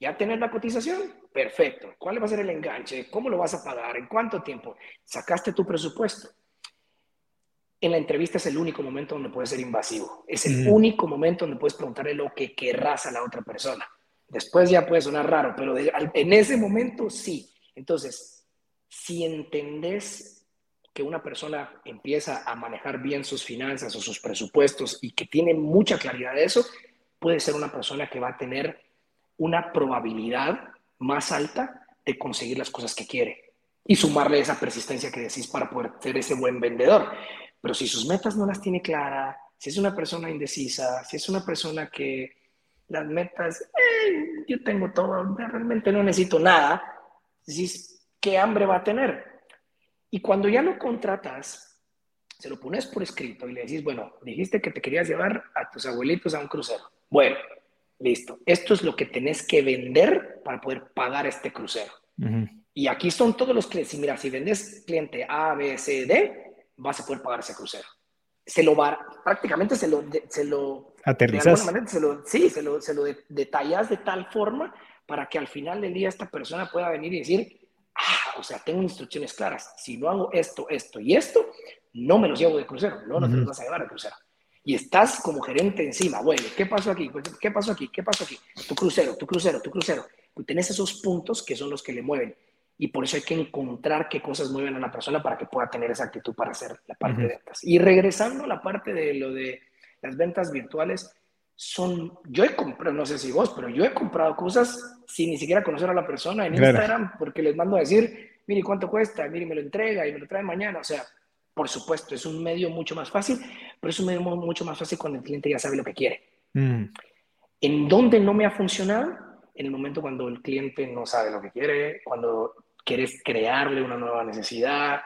¿Ya tener la cotización? Perfecto. ¿Cuál va a ser el enganche? ¿Cómo lo vas a pagar? ¿En cuánto tiempo? Sacaste tu presupuesto. En la entrevista es el único momento donde puedes ser invasivo. Es el único momento donde puedes preguntarle lo que querrás a la otra persona. Después ya puede sonar raro, pero en ese momento sí. Entonces, si entendés que una persona empieza a manejar bien sus finanzas o sus presupuestos y que tiene mucha claridad de eso, puede ser una persona que va a tener una probabilidad más alta de conseguir las cosas que quiere y sumarle esa persistencia que decís para poder ser ese buen vendedor. Pero si sus metas no las tiene claras, si es una persona indecisa, si es una persona que las metas, eh, yo tengo todo, realmente no necesito nada, decís, ¿qué hambre va a tener? Y cuando ya lo contratas, se lo pones por escrito y le decís, bueno, dijiste que te querías llevar a tus abuelitos a un crucero. Bueno, listo. Esto es lo que tenés que vender para poder pagar este crucero. Y aquí son todos los clientes. Mira, si vendes cliente A, B, C, D, vas a poder pagar ese crucero. Se lo va, prácticamente se lo, se lo, Aterrizas. se lo, sí, se lo, se lo detallas de tal forma para que al final del día esta persona pueda venir y decir, ah, o sea, tengo instrucciones claras. Si no hago esto, esto y esto, no me los llevo de crucero, no, no te los vas a llevar de crucero. Y estás como gerente encima, bueno, ¿qué pasó aquí? ¿Qué pasó aquí? ¿Qué pasó aquí? Tu crucero, tu crucero, tu crucero. Pues tenés esos puntos que son los que le mueven. Y por eso hay que encontrar qué cosas mueven a la persona para que pueda tener esa actitud para hacer la parte de ventas. Y regresando a la parte de lo de las ventas virtuales, son, yo he comprado, no sé si vos, pero yo he comprado cosas sin ni siquiera conocer a la persona en Instagram porque les mando a decir, mire cuánto cuesta, mire me lo entrega y me lo trae mañana. O sea, por supuesto, es un medio mucho más fácil, pero es un medio mucho más fácil cuando el cliente ya sabe lo que quiere. Mm. ¿En dónde no me ha funcionado? En el momento cuando el cliente no sabe lo que quiere, cuando quieres crearle una nueva necesidad,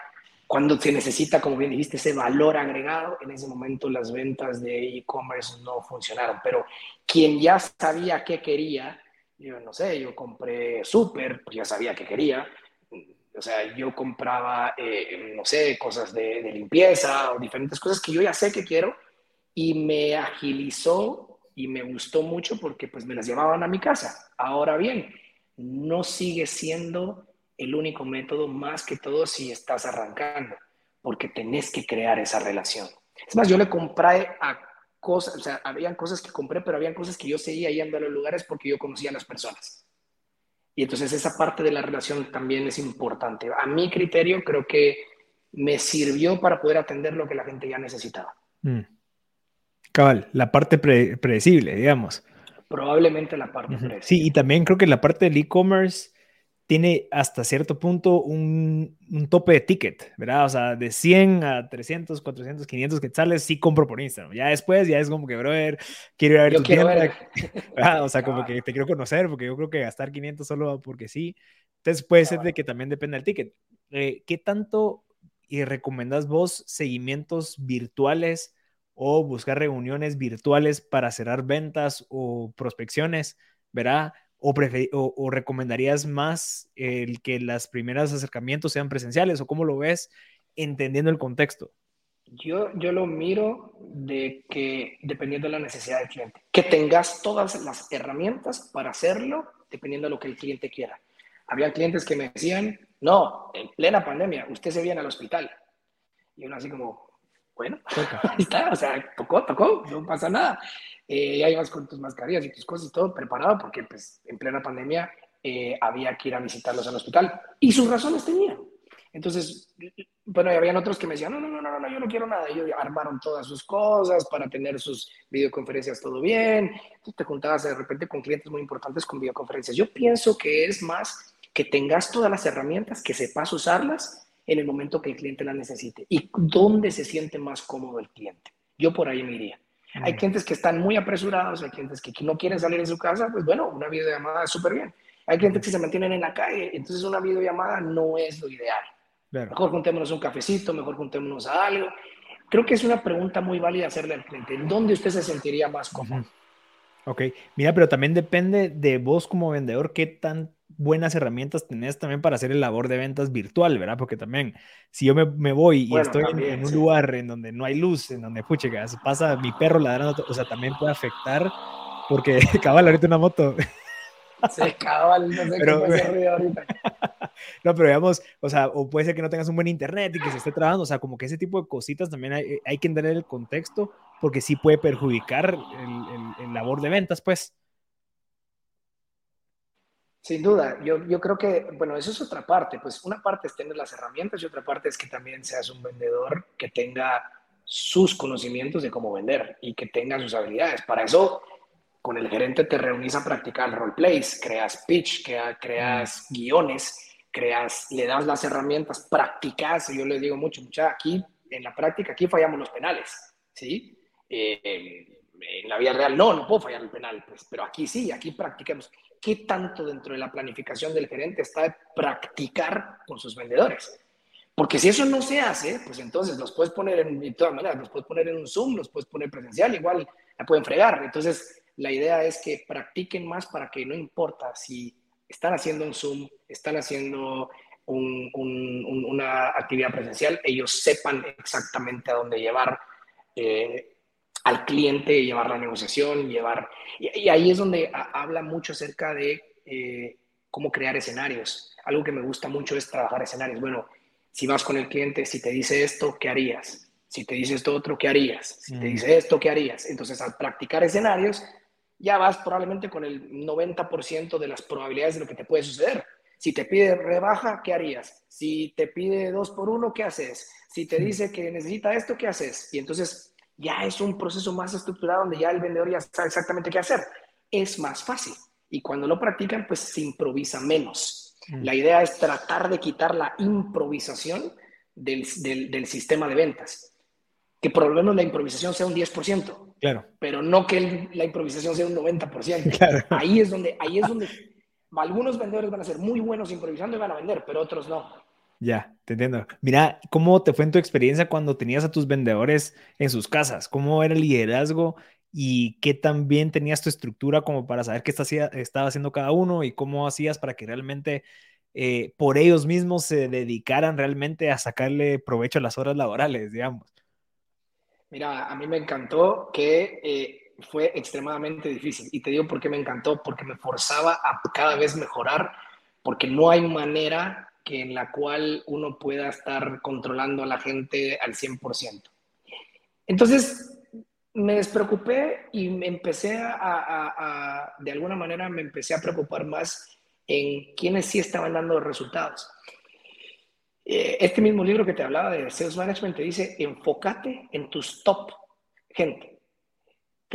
cuando se necesita, como bien dijiste, ese valor agregado, en ese momento las ventas de e-commerce no funcionaron. Pero quien ya sabía qué quería, yo no sé, yo compré súper, pues ya sabía qué quería. O sea, yo compraba, eh, no sé, cosas de, de, limpieza o diferentes cosas que yo ya sé que quiero y me agilizó y me gustó mucho porque pues me las llevaban a mi casa. Ahora bien, no sigue siendo el único método más que todo si estás arrancando, porque tenés que crear esa relación. Es más, yo le compré a cosas, o sea, habían cosas que compré, pero habían cosas que yo seguía yendo a los lugares porque yo conocía a las personas. Y entonces esa parte de la relación también es importante. A mi criterio creo que me sirvió para poder atender lo que la gente ya necesitaba. Mm. Cabal, la parte predecible, digamos. Probablemente la parte predecible. Sí, y también creo que la parte del e-commerce tiene hasta cierto punto un, tope de ticket, ¿verdad? O sea, de 100 a 300, 400, 500 quetzales sí compro por Instagram. Ya después ya es como que, brother, quiero ir a ver tu tienda. O sea, como que te quiero conocer, porque yo creo que gastar 500 solo porque sí. Entonces puede ser de que también depende del ticket. Eh, ¿Qué tanto y recomendas vos seguimientos virtuales o buscar reuniones virtuales para cerrar ventas o prospecciones, ¿verdad? O, recomendarías más el que los primeros acercamientos sean presenciales o cómo lo ves entendiendo el contexto? Yo, yo lo miro de que dependiendo de la necesidad del cliente, que tengas todas las herramientas para hacerlo dependiendo de lo que el cliente quiera. Había clientes que me decían, no, en plena pandemia, usted se viene al hospital. Y uno así como, bueno, ahí está, o sea, tocó, tocó, no pasa nada eh, ya ibas con tus mascarillas y tus cosas y todo preparado porque pues en plena pandemia eh, había que ir a visitarlos al hospital y sus razones tenían. Entonces, bueno, habían otros que me decían, no, no, no, no, no, yo no quiero nada. Ellos armaron todas sus cosas para tener sus videoconferencias todo bien. Tú te juntabas de repente con clientes muy importantes con videoconferencias. Yo pienso que es más que tengas todas las herramientas, que sepas usarlas en el momento que el cliente las necesite y dónde se siente más cómodo el cliente. Yo por ahí me iría. Hay clientes que están muy apresurados, hay clientes que no quieren salir de su casa, pues bueno, una videollamada es súper bien. Hay clientes que se mantienen en la calle, entonces una videollamada no es lo ideal. Mejor juntémonos un cafecito, mejor juntémonos a algo. Creo que es una pregunta muy válida hacerle al cliente. ¿En dónde usted se sentiría más cómodo? Ok, mira, pero también depende de vos como vendedor qué tan buenas herramientas tenés también para hacer el labor de ventas virtual, ¿verdad? Porque también, si yo me, voy y estoy en, un lugar en donde no hay luz, en donde, puche, pasa mi perro ladrando, o sea, también puede afectar, porque cabal, ahorita una moto. Se cabal, no sé pero, qué ruido ahorita. No, pero digamos, o sea, o puede ser que no tengas un buen internet y que se esté trabajando, o sea, como que ese tipo de cositas también hay, hay que entender el contexto, porque sí puede perjudicar el, el labor de ventas, pues. Sin duda, yo, yo creo que, bueno, eso es otra parte, pues una parte es tener las herramientas y otra parte es que también seas un vendedor que tenga sus conocimientos de cómo vender y que tenga sus habilidades. Para eso, con el gerente te reunís a practicar roleplays, creas pitch, creas, creas guiones, creas, le das las herramientas, practicas. Yo les digo mucho, mucha, aquí en la práctica, aquí fallamos los penales, ¿sí? Eh, en la vida real no, no puedo fallar el penal, pues, pero aquí sí, aquí practiquemos qué tanto dentro de la planificación del gerente está de practicar con sus vendedores. Porque si eso no se hace, pues entonces los puedes poner en, de todas maneras, los puedes poner en un Zoom, los puedes poner presencial, igual la pueden fregar. Entonces, la idea es que practiquen más para que no importa si están haciendo un Zoom, están haciendo una actividad presencial, ellos sepan exactamente a dónde llevar eh, al cliente, llevar la negociación, llevar... Y, ahí es donde habla mucho acerca de eh, cómo crear escenarios. Algo que me gusta mucho es trabajar escenarios. Bueno, si vas con el cliente, si te dice esto, ¿qué harías? Si te dice esto otro, ¿qué harías? Si te mm. dice esto, ¿qué harías? Entonces, al practicar escenarios, ya vas probablemente con el 90% de las probabilidades de lo que te puede suceder. Si te pide rebaja, ¿qué harías? Si te pide dos por uno, ¿qué haces? Si te dice que necesita esto, ¿qué haces? Y entonces ya es un proceso más estructurado donde ya el vendedor ya sabe exactamente qué hacer. Es más fácil. Y cuando lo practican, pues se improvisa menos. Mm. La idea es tratar de quitar la improvisación del, del, sistema de ventas. Que por lo menos la improvisación sea un 10%. Claro. Pero no que la improvisación sea un 90%. Ahí, es donde, ahí es donde algunos vendedores van a ser muy buenos improvisando y van a vender, pero otros no. Ya, te entiendo. Mira, ¿cómo te fue en tu experiencia cuando tenías a tus vendedores en sus casas? ¿Cómo era el liderazgo y qué también tenías tu estructura como para saber qué estaba haciendo cada uno y cómo hacías para que realmente eh, por ellos mismos se dedicaran realmente a sacarle provecho a las horas laborales, digamos? Mira, a mí me encantó que eh, fue extremadamente difícil y te digo por qué me encantó, porque me forzaba a cada vez mejorar, porque no hay manera que en la cual uno pueda estar controlando a la gente al 100%. Entonces, me despreocupé y me empecé a, de alguna manera, me empecé a preocupar más en quienes sí estaban dando resultados. Eh, este mismo libro que te hablaba de Sales Management te dice, enfócate en tus top gente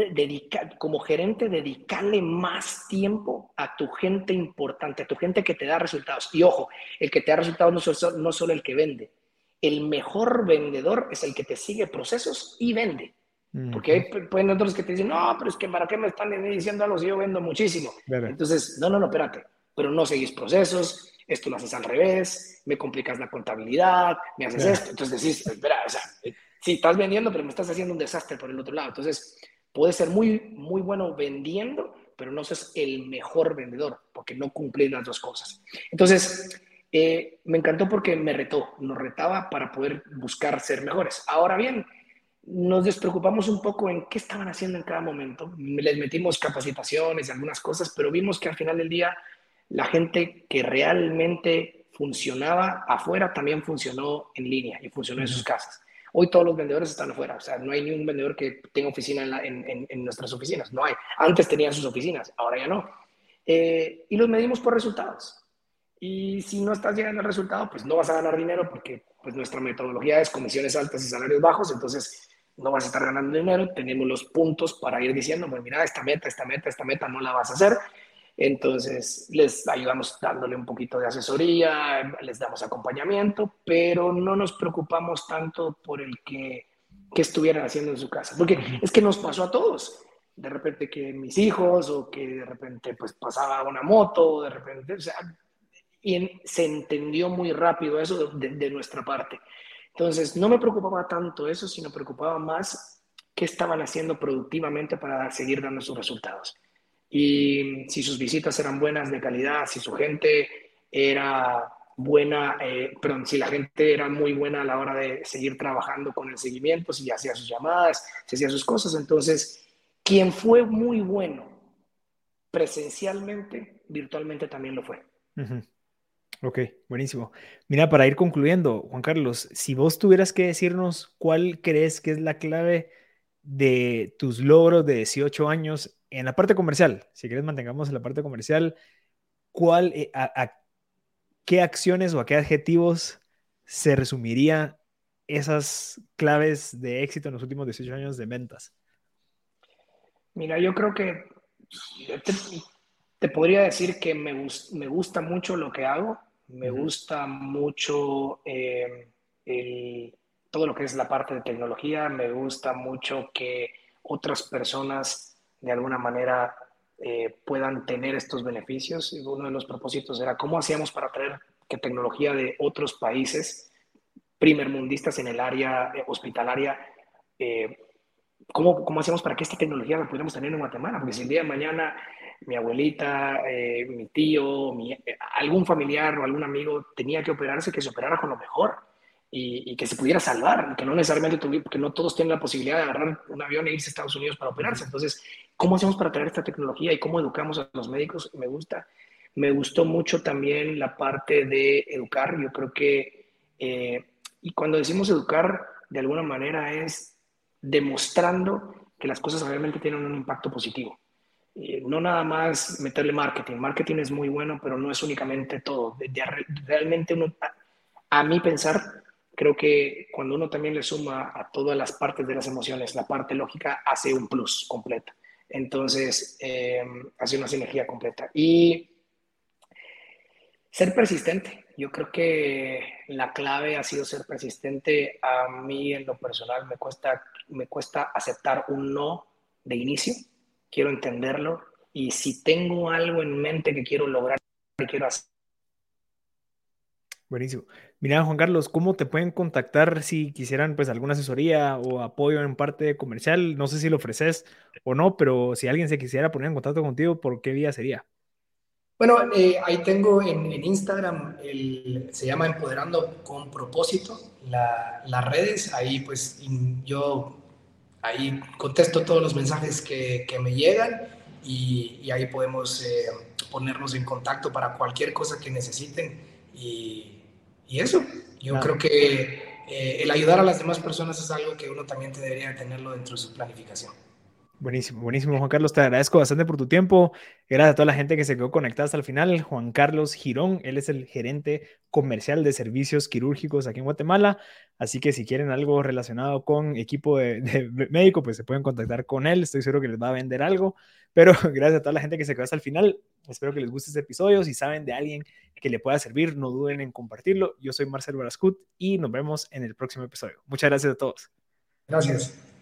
dedica, como gerente, dedicarle más tiempo a tu gente importante, a tu gente que te da resultados. Y ojo, el que te da resultados no, solo, no solo el que vende. El mejor vendedor es el que te sigue procesos y vende. Porque hay pueden otros que te dicen, no, pero es que ¿para qué me están diciendo algo si yo vendo muchísimo? Entonces, no, no, no, espérate, pero no seguís procesos, esto lo haces al revés, me complicas la contabilidad, me haces esto. Entonces decís, espera, o sea, eh, sí, estás vendiendo, pero me estás haciendo un desastre por el otro lado. Entonces, Puede ser muy, muy bueno vendiendo, pero no sos el mejor vendedor porque no cumplís las dos cosas. Entonces, eh, me encantó porque me retó, nos retaba para poder buscar ser mejores. Ahora bien, nos despreocupamos un poco en qué estaban haciendo en cada momento. Les metimos capacitaciones y algunas cosas, pero vimos que al final del día la gente que realmente funcionaba afuera también funcionó en línea y funcionó en sus casas. Hoy todos los vendedores están afuera, o sea, no hay ningún vendedor que tenga oficina en, nuestras oficinas, no hay. Antes tenían sus oficinas, ahora ya no. Eh, y los medimos por resultados. Y si no estás llegando al resultado, pues no vas a ganar dinero porque pues nuestra metodología es comisiones altas y salarios bajos, entonces no vas a estar ganando dinero, tenemos los puntos para ir diciendo, pues mira, esta meta, esta meta, esta meta no la vas a hacer, entonces, les ayudamos dándole un poquito de asesoría, les damos acompañamiento, pero no nos preocupamos tanto por el que, que estuvieran haciendo en su casa, porque es que nos pasó a todos. De repente que mis hijos o que de repente pues pasaba una moto, de repente, o sea, y se entendió muy rápido eso de, de nuestra parte. Entonces, no me preocupaba tanto eso, sino preocupaba más qué estaban haciendo productivamente para seguir dando sus resultados y si sus visitas eran buenas de calidad, si su gente era buena, eh, perdón, si la gente era muy buena a la hora de seguir trabajando con el seguimiento, si hacía sus llamadas, si hacía sus cosas. Entonces, quien fue muy bueno presencialmente, virtualmente también lo fue. Ok, buenísimo. Mira, para ir concluyendo, Juan Carlos, si vos tuvieras que decirnos cuál crees que es la clave de tus logros de 18 años en la parte comercial, si quieres mantengamos en la parte comercial, ¿cuál, eh, a, qué acciones o a qué adjetivos se resumiría esas claves de éxito en los últimos 18 años de ventas? Mira, yo creo que te, podría decir que me, me, gusta mucho lo que hago, me gusta mucho eh, todo lo que es la parte de tecnología, me gusta mucho que otras personas de alguna manera eh, puedan tener estos beneficios. Uno de los propósitos era cómo hacíamos para traer que tecnología de otros países primermundistas en el área eh, hospitalaria, eh, ¿cómo, ¿cómo, hacíamos para que esta tecnología la pudiéramos tener en Guatemala? Porque si el día de mañana mi abuelita, mi tío, algún familiar o algún amigo tenía que operarse, que se operara con lo mejor y, que se pudiera salvar, que no necesariamente porque no todos tienen la posibilidad de agarrar un avión e irse a Estados Unidos para operarse. Entonces, ¿cómo hacemos para traer esta tecnología y cómo educamos a los médicos? Me gusta. Me gustó mucho también la parte de educar. Yo creo que, eh, y cuando decimos educar, de alguna manera es demostrando que las cosas realmente tienen un impacto positivo. Eh, no nada más meterle marketing. Marketing es muy bueno, pero no es únicamente todo. realmente uno, a, mí pensar, creo que cuando uno también le suma a todas las partes de las emociones, la parte lógica hace un plus completa. Entonces, eh, hace una sinergia completa. Y ser persistente. Yo creo que la clave ha sido ser persistente. A mí en lo personal me cuesta, me cuesta aceptar un no de inicio quiero entenderlo y si tengo algo en mente que quiero lograr, que quiero hacer. Buenísimo. Mira, Juan Carlos, ¿cómo te pueden contactar si quisieran pues alguna asesoría o apoyo en parte comercial? No sé si lo ofreces o no, pero si alguien se quisiera poner en contacto contigo, ¿por qué vía sería? Bueno, eh, ahí tengo en, Instagram, el, se llama Empoderando con propósito, las redes, ahí pues yo Ahí contesto todos los mensajes que, que me llegan y, y ahí podemos eh, ponernos en contacto para cualquier cosa que necesiten. Y, y eso, yo creo que eh, el ayudar a las demás personas es algo que uno también debería tenerlo dentro de su planificación. Buenísimo, buenísimo, Juan Carlos. Te agradezco bastante por tu tiempo. Gracias a toda la gente que se quedó conectada hasta el final. Juan Carlos Girón, él es el gerente comercial de servicios quirúrgicos aquí en Guatemala. Así que si quieren algo relacionado con equipo de, médico, pues se pueden contactar con él. Estoy seguro que les va a vender algo. Pero gracias a toda la gente que se quedó hasta el final. Espero que les guste este episodio. Si saben de alguien que le pueda servir, no duden en compartirlo. Yo soy Marcelo Barascut y nos vemos en el próximo episodio. Muchas gracias a todos. Gracias.